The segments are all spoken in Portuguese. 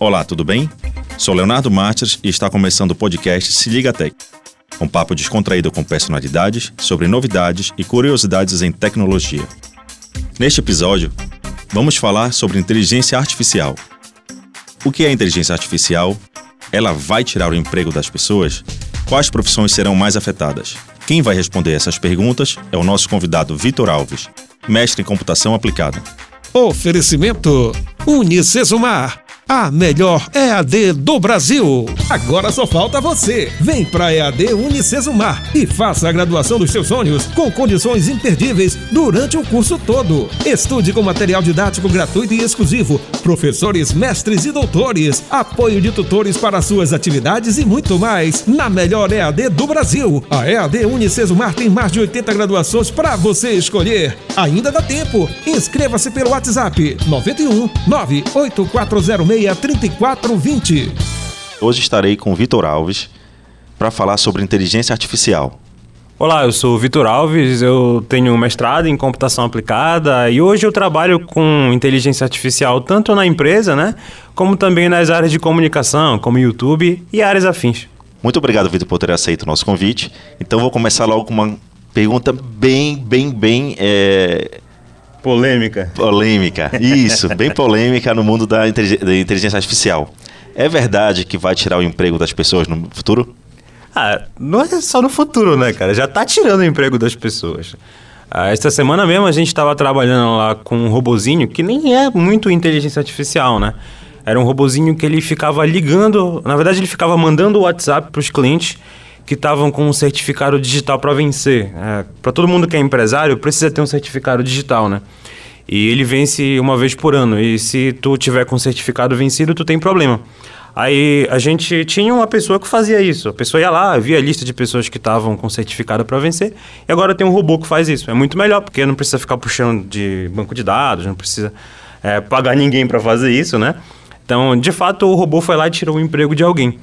Olá, tudo bem? Sou Leonardo Martins e está começando o podcast Se Liga Tech. Um papo descontraído com personalidades sobre novidades e curiosidades em tecnologia. Neste episódio, vamos falar sobre inteligência artificial. O que é inteligência artificial? Ela vai tirar o emprego das pessoas? Quais profissões serão mais afetadas? Quem vai responder essas perguntas é o nosso convidado Vitor Alves, mestre em computação aplicada. Oferecimento Unicesumar a melhor EAD do Brasil. Agora só falta você. Vem para EAD Unicesumar e faça a graduação dos seus sonhos com condições imperdíveis durante o curso todo. Estude com material didático gratuito e exclusivo, professores, mestres e doutores, apoio de tutores para suas atividades e muito mais. Na melhor EAD do Brasil. A EAD Unicesumar tem mais de 80 graduações para você escolher. Ainda dá tempo. Inscreva-se pelo WhatsApp 91 98406 3420. Hoje estarei com Vitor Alves para falar sobre inteligência artificial. Olá, eu sou o Vitor Alves, eu tenho mestrado em computação aplicada e hoje eu trabalho com inteligência artificial tanto na empresa, né, como também nas áreas de comunicação, como YouTube e áreas afins. Muito obrigado, Vitor, por ter aceito o nosso convite. Então vou começar logo com uma pergunta bem, bem, bem é Polêmica. Polêmica, isso, bem polêmica no mundo da inteligência artificial. É verdade que vai tirar o emprego das pessoas no futuro? Ah, não é só no futuro, né, cara? Já tá tirando o emprego das pessoas. Ah, esta semana mesmo a gente estava trabalhando lá com um robozinho que nem é muito inteligência artificial, né? Era um robozinho que ele ficava ligando, na verdade ele ficava mandando o WhatsApp para os clientes que estavam com um certificado digital para vencer. É, para todo mundo que é empresário, precisa ter um certificado digital, né? E ele vence uma vez por ano. E se tu tiver com certificado vencido, tu tem problema. Aí a gente tinha uma pessoa que fazia isso. A pessoa ia lá, via a lista de pessoas que estavam com certificado para vencer, e agora tem um robô que faz isso. É muito melhor, porque não precisa ficar puxando de banco de dados, não precisa é, pagar ninguém para fazer isso, né? Então, de fato, o robô foi lá e tirou o emprego de alguém.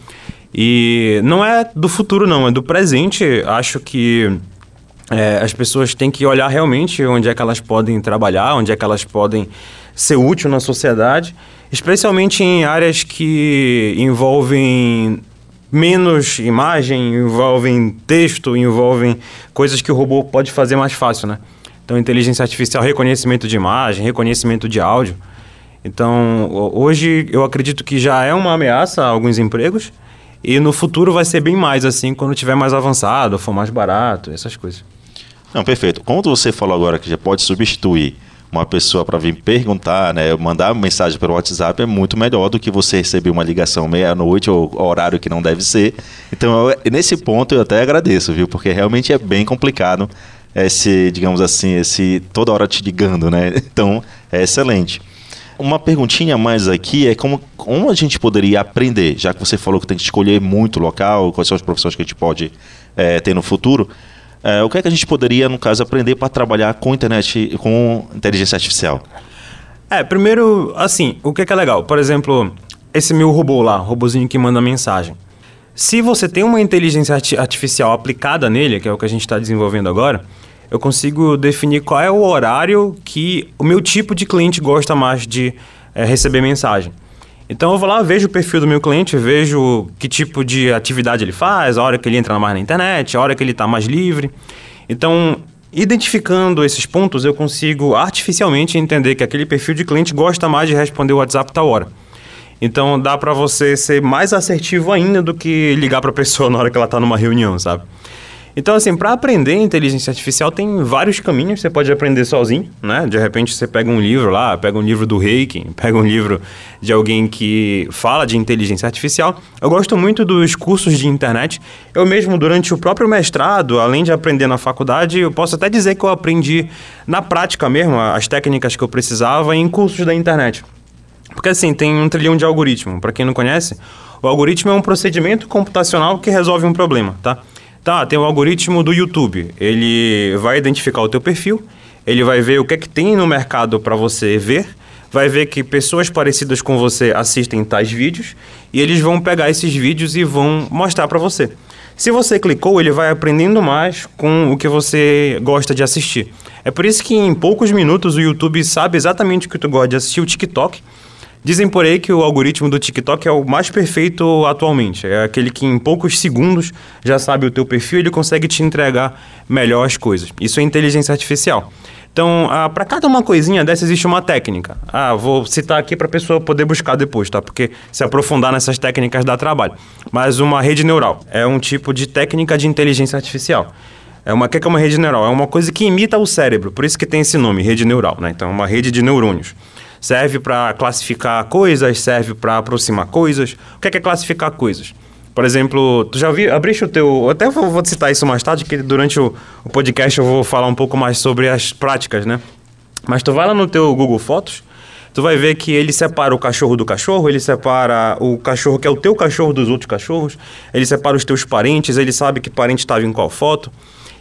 E não é do futuro, não, é do presente. Acho que é, as pessoas têm que olhar realmente onde é que elas podem trabalhar, onde é que elas podem ser útil na sociedade, especialmente em áreas que envolvem menos imagem, envolvem texto, envolvem coisas que o robô pode fazer mais fácil, né? Então, inteligência artificial, reconhecimento de imagem, reconhecimento de áudio. Então, hoje eu acredito que já é uma ameaça a alguns empregos, e no futuro vai ser bem mais assim, quando tiver mais avançado, for mais barato, essas coisas. Não, perfeito. Como você falou agora que já pode substituir uma pessoa para vir perguntar, né, mandar mensagem pelo WhatsApp é muito melhor do que você receber uma ligação meia-noite ou horário que não deve ser. Então, eu, nesse ponto eu até agradeço, viu? Porque realmente é bem complicado esse, digamos assim, esse toda hora te ligando, né? Então, é excelente. Uma perguntinha mais aqui é como, como a gente poderia aprender, já que você falou que tem que escolher muito local, quais são as profissões que a gente pode é, ter no futuro. É, o que é que a gente poderia, no caso, aprender para trabalhar com internet, com inteligência artificial? É, primeiro, assim, o que é, que é legal? Por exemplo, esse meu robô lá, robozinho que manda mensagem. Se você tem uma inteligência artificial aplicada nele, que é o que a gente está desenvolvendo agora, eu consigo definir qual é o horário que o meu tipo de cliente gosta mais de é, receber mensagem. Então eu vou lá, vejo o perfil do meu cliente, vejo que tipo de atividade ele faz, a hora que ele entra mais na internet, a hora que ele está mais livre. Então, identificando esses pontos, eu consigo artificialmente entender que aquele perfil de cliente gosta mais de responder o WhatsApp tal hora. Então dá para você ser mais assertivo ainda do que ligar para a pessoa na hora que ela está numa reunião, sabe? Então, assim, para aprender inteligência artificial tem vários caminhos. Você pode aprender sozinho, né? De repente você pega um livro lá, pega um livro do Reiki, pega um livro de alguém que fala de inteligência artificial. Eu gosto muito dos cursos de internet. Eu mesmo, durante o próprio mestrado, além de aprender na faculdade, eu posso até dizer que eu aprendi na prática mesmo as técnicas que eu precisava em cursos da internet. Porque assim, tem um trilhão de algoritmo. Para quem não conhece, o algoritmo é um procedimento computacional que resolve um problema, tá? Tá, tem o algoritmo do YouTube. Ele vai identificar o teu perfil, ele vai ver o que é que tem no mercado para você ver, vai ver que pessoas parecidas com você assistem tais vídeos e eles vão pegar esses vídeos e vão mostrar para você. Se você clicou, ele vai aprendendo mais com o que você gosta de assistir. É por isso que em poucos minutos o YouTube sabe exatamente o que tu gosta de assistir, o TikTok Dizem por aí que o algoritmo do TikTok é o mais perfeito atualmente. É aquele que em poucos segundos já sabe o teu perfil e ele consegue te entregar melhor as coisas. Isso é inteligência artificial. Então, ah, para cada uma coisinha dessa existe uma técnica. Ah, vou citar aqui para a pessoa poder buscar depois, tá? Porque se aprofundar nessas técnicas dá trabalho. Mas uma rede neural é um tipo de técnica de inteligência artificial. É uma, o que é uma rede neural? É uma coisa que imita o cérebro, por isso que tem esse nome, rede neural, né? Então, é uma rede de neurônios. Serve para classificar coisas, serve para aproximar coisas. O que é, que é classificar coisas? Por exemplo, tu já vi, abriste o teu. Até vou, vou citar isso mais tarde, que durante o, o, podcast eu vou falar um pouco mais sobre as práticas, né? Mas tu vai lá no teu Google Fotos, tu vai ver que ele separa o cachorro do cachorro, ele separa o cachorro que é o teu cachorro dos outros cachorros, ele separa os teus parentes, ele sabe que parente estava em qual foto.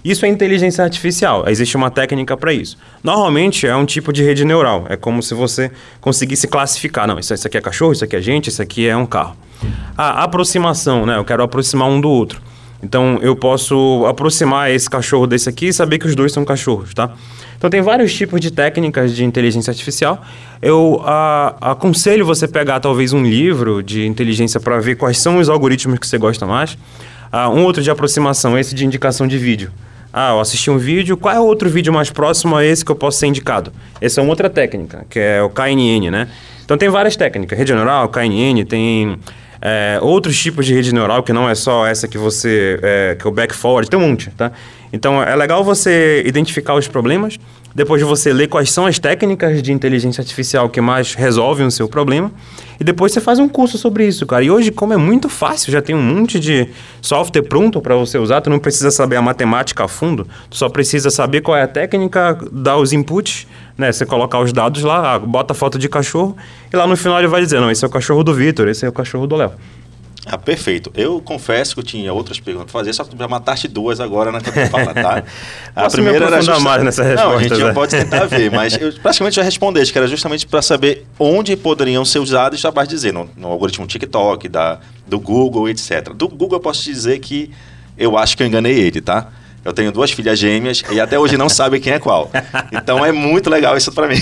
Isso é inteligência artificial, existe uma técnica para isso. Normalmente é um tipo de rede neural, é como se você conseguisse classificar. Não, isso, isso aqui é cachorro, isso aqui é gente, isso aqui é um carro. A aproximação, né? Eu quero aproximar um do outro. Então eu posso aproximar esse cachorro desse aqui e saber que os dois são cachorros, tá? Então tem vários tipos de técnicas de inteligência artificial. Eu a, aconselho você pegar talvez um livro de inteligência para ver quais são os algoritmos que você gosta mais. Ah, um outro de aproximação, esse de indicação de vídeo. Ah, eu assisti um vídeo, qual é o outro vídeo mais próximo a esse que eu posso ser indicado? Essa é uma outra técnica, que é o KNN, né? Então tem várias técnicas, rede neural, KNN, tem é, outros tipos de rede neural, que não é só essa que você. É, que é o back forward, tem um monte, tá? Então é legal você identificar os problemas, depois de você ler quais são as técnicas de inteligência artificial que mais resolvem o seu problema, e depois você faz um curso sobre isso, cara. E hoje, como é muito fácil, já tem um monte de software pronto para você usar, tu não precisa saber a matemática a fundo, tu só precisa saber qual é a técnica, dar os inputs, né? Você colocar os dados lá, bota a foto de cachorro, e lá no final ele vai dizer, não, esse é o cachorro do Vitor, esse é o cachorro do Léo. Ah, perfeito. Eu confesso que eu tinha outras perguntas para fazer, só que já mataste duas agora na tua fala, tá? A primeira era justa... mais nessa resposta. Não, a gente pode tentar ver, mas eu praticamente já respondeste, que era justamente para saber onde poderiam ser usados, já vai dizer, no, no algoritmo TikTok, da, do Google, etc. Do Google eu posso dizer que eu acho que eu enganei ele, tá? Eu tenho duas filhas gêmeas e até hoje não sabe quem é qual. Então é muito legal isso para mim.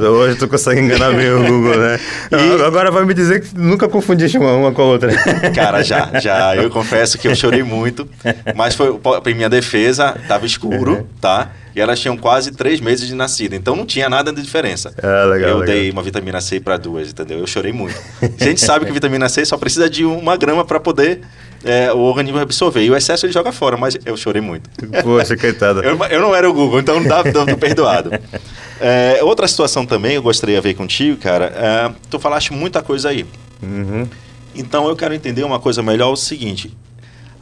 hoje tu consegue enganar bem o Google, né? E... Agora vai me dizer que nunca confundiste uma, uma com a outra. Cara, já, já. Eu confesso que eu chorei muito, mas foi em minha defesa, tava escuro, uhum. tá? E elas tinham quase três meses de nascida, então não tinha nada de diferença. É, legal, eu legal. dei uma vitamina C para duas, entendeu? Eu chorei muito. A gente sabe que vitamina C só precisa de uma grama para poder é, o organismo absorver. E o excesso ele joga fora, mas eu chorei muito. Poxa, coitada. eu, eu não era o Google, então não dá, tô perdoado. É, outra situação também, eu gostaria de ver contigo, cara. É, tu falaste muita coisa aí. Uhum. Então eu quero entender uma coisa melhor: o seguinte.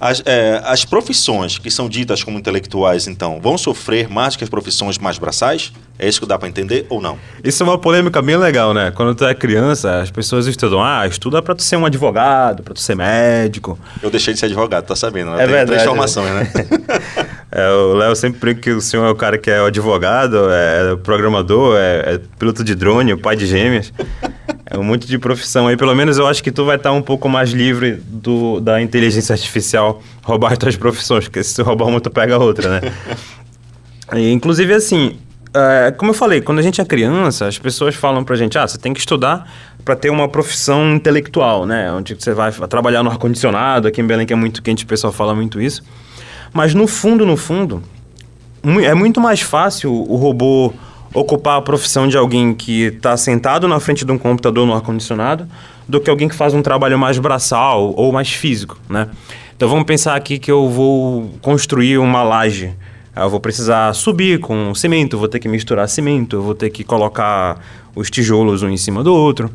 As, é, as profissões que são ditas como intelectuais, então, vão sofrer mais que as profissões mais braçais? É isso que dá para entender ou não? Isso é uma polêmica bem legal, né? Quando tu é criança, as pessoas estudam, ah, estuda para tu ser um advogado, para tu ser médico. Eu deixei de ser advogado, tá sabendo? Né? É verdade. Três formações, né? é, o Léo sempre brinca que o senhor é o cara que é o advogado, é programador, é, é piloto de drone, pai de gêmeas. É um monte de profissão aí. Pelo menos eu acho que tu vai estar um pouco mais livre do, da inteligência artificial roubar tuas profissões, porque se tu roubar uma, tu pega outra, né? e, inclusive, assim, é, como eu falei, quando a gente é criança, as pessoas falam pra gente, ah, você tem que estudar para ter uma profissão intelectual, né? Onde você vai trabalhar no ar-condicionado, aqui em Belém que é muito quente, o pessoal fala muito isso. Mas no fundo, no fundo, é muito mais fácil o robô ocupar a profissão de alguém que está sentado na frente de um computador no ar-condicionado do que alguém que faz um trabalho mais braçal ou mais físico, né? Então vamos pensar aqui que eu vou construir uma laje. Eu vou precisar subir com cimento, vou ter que misturar cimento, vou ter que colocar os tijolos um em cima do outro.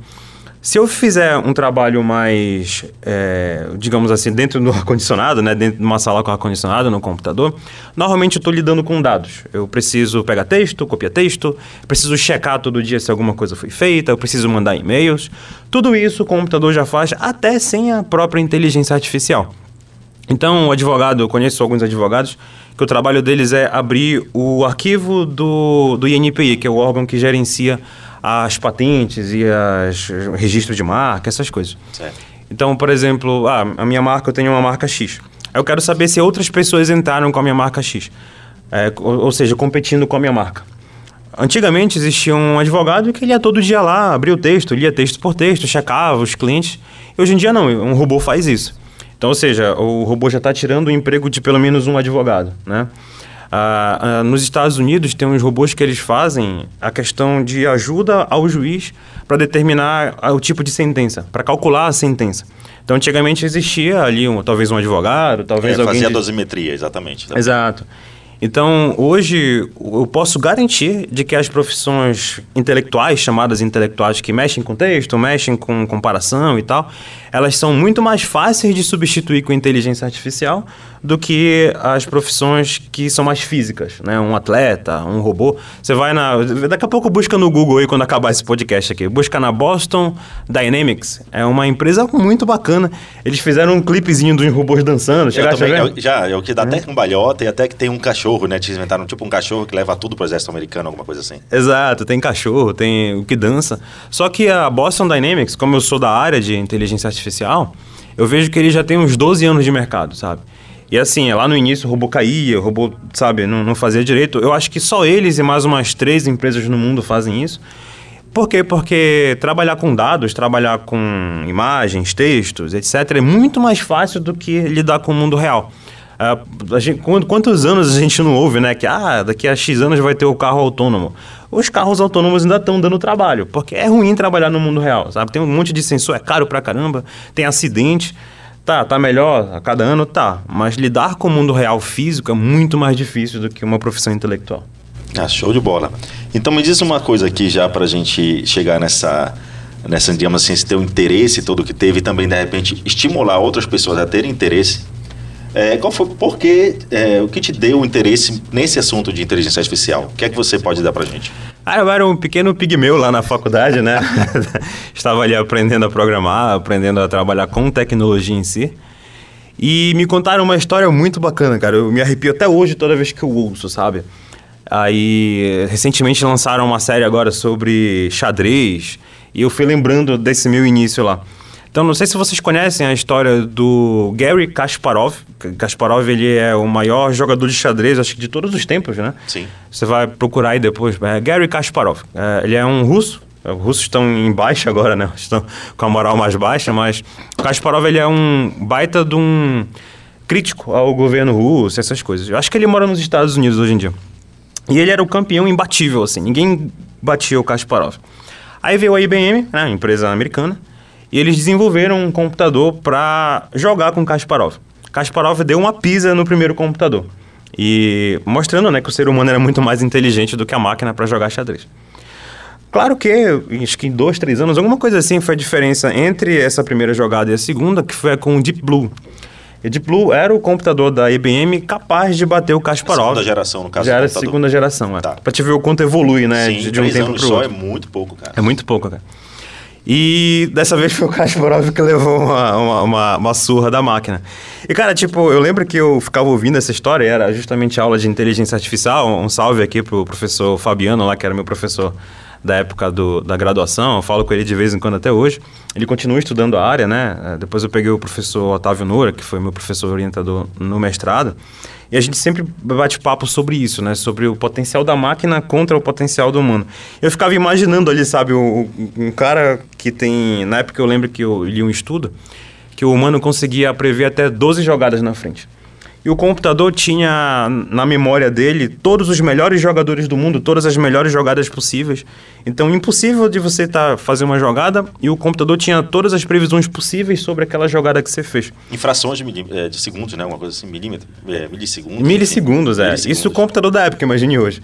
Se eu fizer um trabalho mais, é, digamos assim, dentro do ar-condicionado, né, dentro de uma sala com ar-condicionado no computador, normalmente eu estou lidando com dados. Eu preciso pegar texto, copiar texto, preciso checar todo dia se alguma coisa foi feita, eu preciso mandar e-mails. Tudo isso o computador já faz até sem a própria inteligência artificial. Então, o advogado, eu conheço alguns advogados que o trabalho deles é abrir o arquivo do, do INPI, que é o órgão que gerencia as patentes e os registros de marca, essas coisas. Certo. Então, por exemplo, ah, a minha marca, eu tenho uma marca X. Eu quero saber se outras pessoas entraram com a minha marca X. É, ou, ou, seja, competindo com a minha marca. Antigamente existia um advogado que ele ia todo dia lá, abria o texto, lia texto por texto, checava os clientes. Hoje em dia não, um robô faz isso. Então, ou seja, o robô já está tirando o emprego de pelo menos um advogado, né? Ah, ah, nos Estados Unidos tem uns robôs que eles fazem a questão de ajuda ao juiz para determinar ah, o tipo de sentença, para calcular a sentença. Então, antigamente existia ali um, talvez um advogado, talvez é, alguém... Fazia de... dosimetria, exatamente. Exato. Então, hoje, eu posso garantir de que as profissões intelectuais, chamadas intelectuais, que mexem com texto, mexem com comparação e tal, elas são muito mais fáceis de substituir com inteligência artificial do que as profissões que são mais físicas, né? Um atleta, um robô. Você vai na... Daqui a pouco busca no Google aí, quando acabar esse podcast aqui. Busca na Boston Dynamics. É uma empresa muito bacana. Eles fizeram um clipezinho dos robôs dançando. Chegaste também, é, já, é o que dá até com balhota e até que tem um cachorro, né? Te inventaram tipo um cachorro que leva tudo pro exército americano, alguma coisa assim. Exato, tem cachorro, tem o que dança. Só que a Boston Dynamics, como eu sou da área de inteligência artificial, eu vejo que ele já tem uns 12 anos de mercado, sabe? E assim, lá no início o robô caía, o robô, sabe, não, não fazia direito. Eu acho que só eles e mais umas três empresas no mundo fazem isso. Por quê? Porque trabalhar com dados, trabalhar com imagens, textos, etc., é muito mais fácil do que lidar com o mundo real. Uh, gente, quantos anos a gente não ouve, né? Que ah, daqui a X anos vai ter o carro autônomo. Os carros autônomos ainda estão dando trabalho, porque é ruim trabalhar no mundo real, sabe? Tem um monte de sensor, é caro pra caramba, tem acidente. Tá, tá melhor a cada ano, tá. Mas lidar com o mundo real físico é muito mais difícil do que uma profissão intelectual. Ah, show de bola. Então me diz uma coisa aqui já para a gente chegar nessa, nessa, digamos assim, esse teu interesse todo que teve e também, de repente, estimular outras pessoas a terem interesse. É, qual foi, por que, é, o que te deu interesse nesse assunto de inteligência artificial? O que é que você pode dar para gente? Ah, eu era um pequeno pigmeu lá na faculdade, né? Estava ali aprendendo a programar, aprendendo a trabalhar com tecnologia em si. E me contaram uma história muito bacana, cara. Eu me arrepio até hoje toda vez que eu ouço, sabe? Aí, recentemente lançaram uma série agora sobre xadrez. E eu fui lembrando desse meu início lá. Então, não sei se vocês conhecem a história do Gary Kasparov. Kasparov, ele é o maior jogador de xadrez, acho que de todos os tempos, né? Sim. Você vai procurar aí depois. É Gary Kasparov. É, ele é um russo. Os russos estão em baixa agora, né? Estão com a moral mais baixa, mas o Kasparov, ele é um baita de um crítico ao governo russo, essas coisas. Eu acho que ele mora nos Estados Unidos hoje em dia. E ele era o campeão imbatível, assim. Ninguém batia o Kasparov. Aí veio a IBM, né, empresa americana, e eles desenvolveram um computador para jogar com Kasparov. Kasparov deu uma pisa no primeiro computador. E mostrando né, que o ser humano era muito mais inteligente do que a máquina para jogar xadrez. Claro que, acho que em dois, três anos, alguma coisa assim foi a diferença entre essa primeira jogada e a segunda, que foi com o Deep Blue. E Deep Blue era o computador da IBM capaz de bater o Kasparov. Segunda geração, no caso Já era a segunda geração, é. Tá. Pra te ver o quanto evolui, né? Sim, de, de um tempo pro só outro. é muito pouco, cara. É muito pouco, cara. E dessa vez foi o Kasparov que levou uma, uma, uma, uma, surra da máquina. E, cara, tipo, eu lembro que eu ficava ouvindo essa história, era justamente aula de inteligência artificial. Um salve aqui pro professor Fabiano, lá, que era meu professor da época do, da graduação. Eu falo com ele de vez em quando até hoje. Ele continua estudando a área, né? Depois eu peguei o professor Otávio Noura, que foi meu professor orientador no mestrado. E a gente sempre bate papo sobre isso, né? Sobre o potencial da máquina contra o potencial do humano. Eu ficava imaginando ali, sabe, um, um cara que tem. Na época eu lembro que eu li um estudo que o humano conseguia prever até 12 jogadas na frente. E o computador tinha na memória dele todos os melhores jogadores do mundo, todas as melhores jogadas possíveis. Então, impossível de você tá, fazer uma jogada e o computador tinha todas as previsões possíveis sobre aquela jogada que você fez. Em frações de, é, de segundos, né? Uma coisa assim, milímetro, é, milissegundos. Milissegundos, é. Milissegundos. Isso o computador da época, imagine hoje.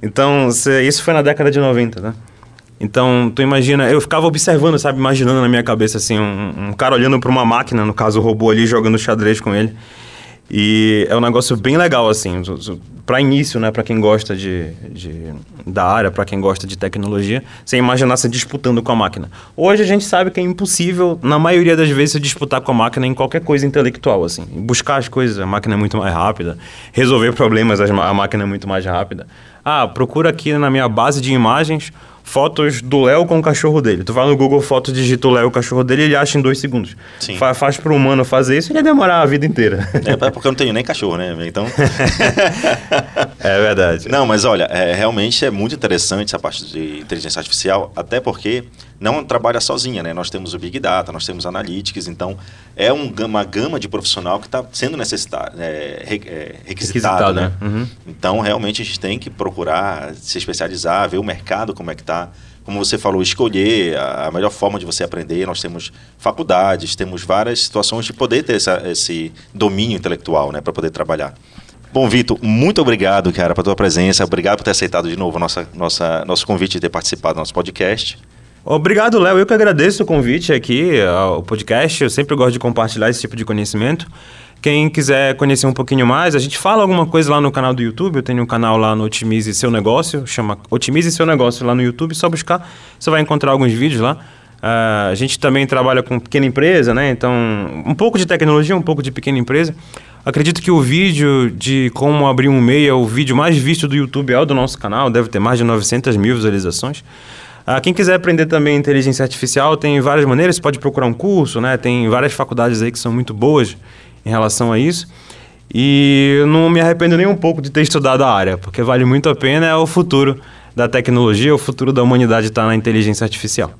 Então, isso foi na década de 90, né? Então, tu imagina, eu ficava observando, sabe, imaginando na minha cabeça, assim, um, um cara olhando para uma máquina, no caso o robô ali, jogando xadrez com ele. E é um negócio bem legal, assim, para início, né, para quem gosta de, de da área, para quem gosta de tecnologia, sem imaginar se disputando com a máquina. Hoje a gente sabe que é impossível, na maioria das vezes, se disputar com a máquina em qualquer coisa intelectual, assim. Buscar as coisas, a máquina é muito mais rápida. Resolver problemas, a máquina é muito mais rápida. Ah, procura aqui na minha base de imagens fotos do Léo com o cachorro dele. Tu vai no Google Fotos, digita o Léo, o cachorro dele, ele acha em dois segundos. Sim. Fa faz para o humano fazer isso, ele ia demorar a vida inteira. É porque eu não tenho nem cachorro, né? Então. é verdade. Não, mas olha, é, realmente é muito interessante essa parte de inteligência artificial, até porque não trabalha sozinha, né? Nós temos o Big Data, nós temos Analytics, então é um, uma gama de profissional que está sendo necessitado, é, é, requisitado, requisitado, né? né? Uhum. Então, realmente, a gente tem que procurar se especializar, ver o mercado como é que está, como você falou, escolher a, melhor forma de você aprender. Nós temos faculdades, temos várias situações de poder ter essa, esse domínio intelectual, né, para poder trabalhar. Bom, Vitor, muito obrigado, cara, pela tua presença. Obrigado por ter aceitado de novo nossa, nossa, nosso convite de ter participado do nosso podcast. Obrigado, Léo. Eu que agradeço o convite aqui ao podcast. Eu sempre gosto de compartilhar esse tipo de conhecimento. Quem quiser conhecer um pouquinho mais, a gente fala alguma coisa lá no canal do YouTube. Eu tenho um canal lá no Otimize Seu Negócio, chama Otimize Seu Negócio lá no YouTube. Só buscar, você vai encontrar alguns vídeos lá. Uh, a gente também trabalha com pequena empresa, né? Então, um pouco de tecnologia, um pouco de pequena empresa. Acredito que o vídeo de como abrir um MEI é o vídeo mais visto do YouTube, é o do nosso canal, deve ter mais de 900 mil visualizações. Ah, quem quiser aprender também inteligência artificial, tem várias maneiras, você pode procurar um curso, né? Tem várias faculdades aí que são muito boas em relação a isso. E eu não me arrependo nem um pouco de ter estudado a área, porque vale muito a pena, é o futuro da tecnologia, o futuro da humanidade está na inteligência artificial.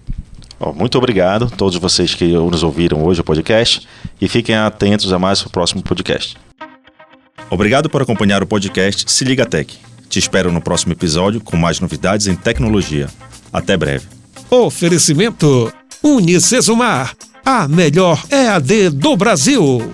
Oh, muito obrigado a todos vocês que nos ouviram hoje o podcast e fiquem atentos a mais o próximo podcast. Obrigado por acompanhar o podcast Se Liga Tech. Te espero no próximo episódio com mais novidades em tecnologia. Até breve. Oferecimento Unicesumar, a melhor EAD do Brasil.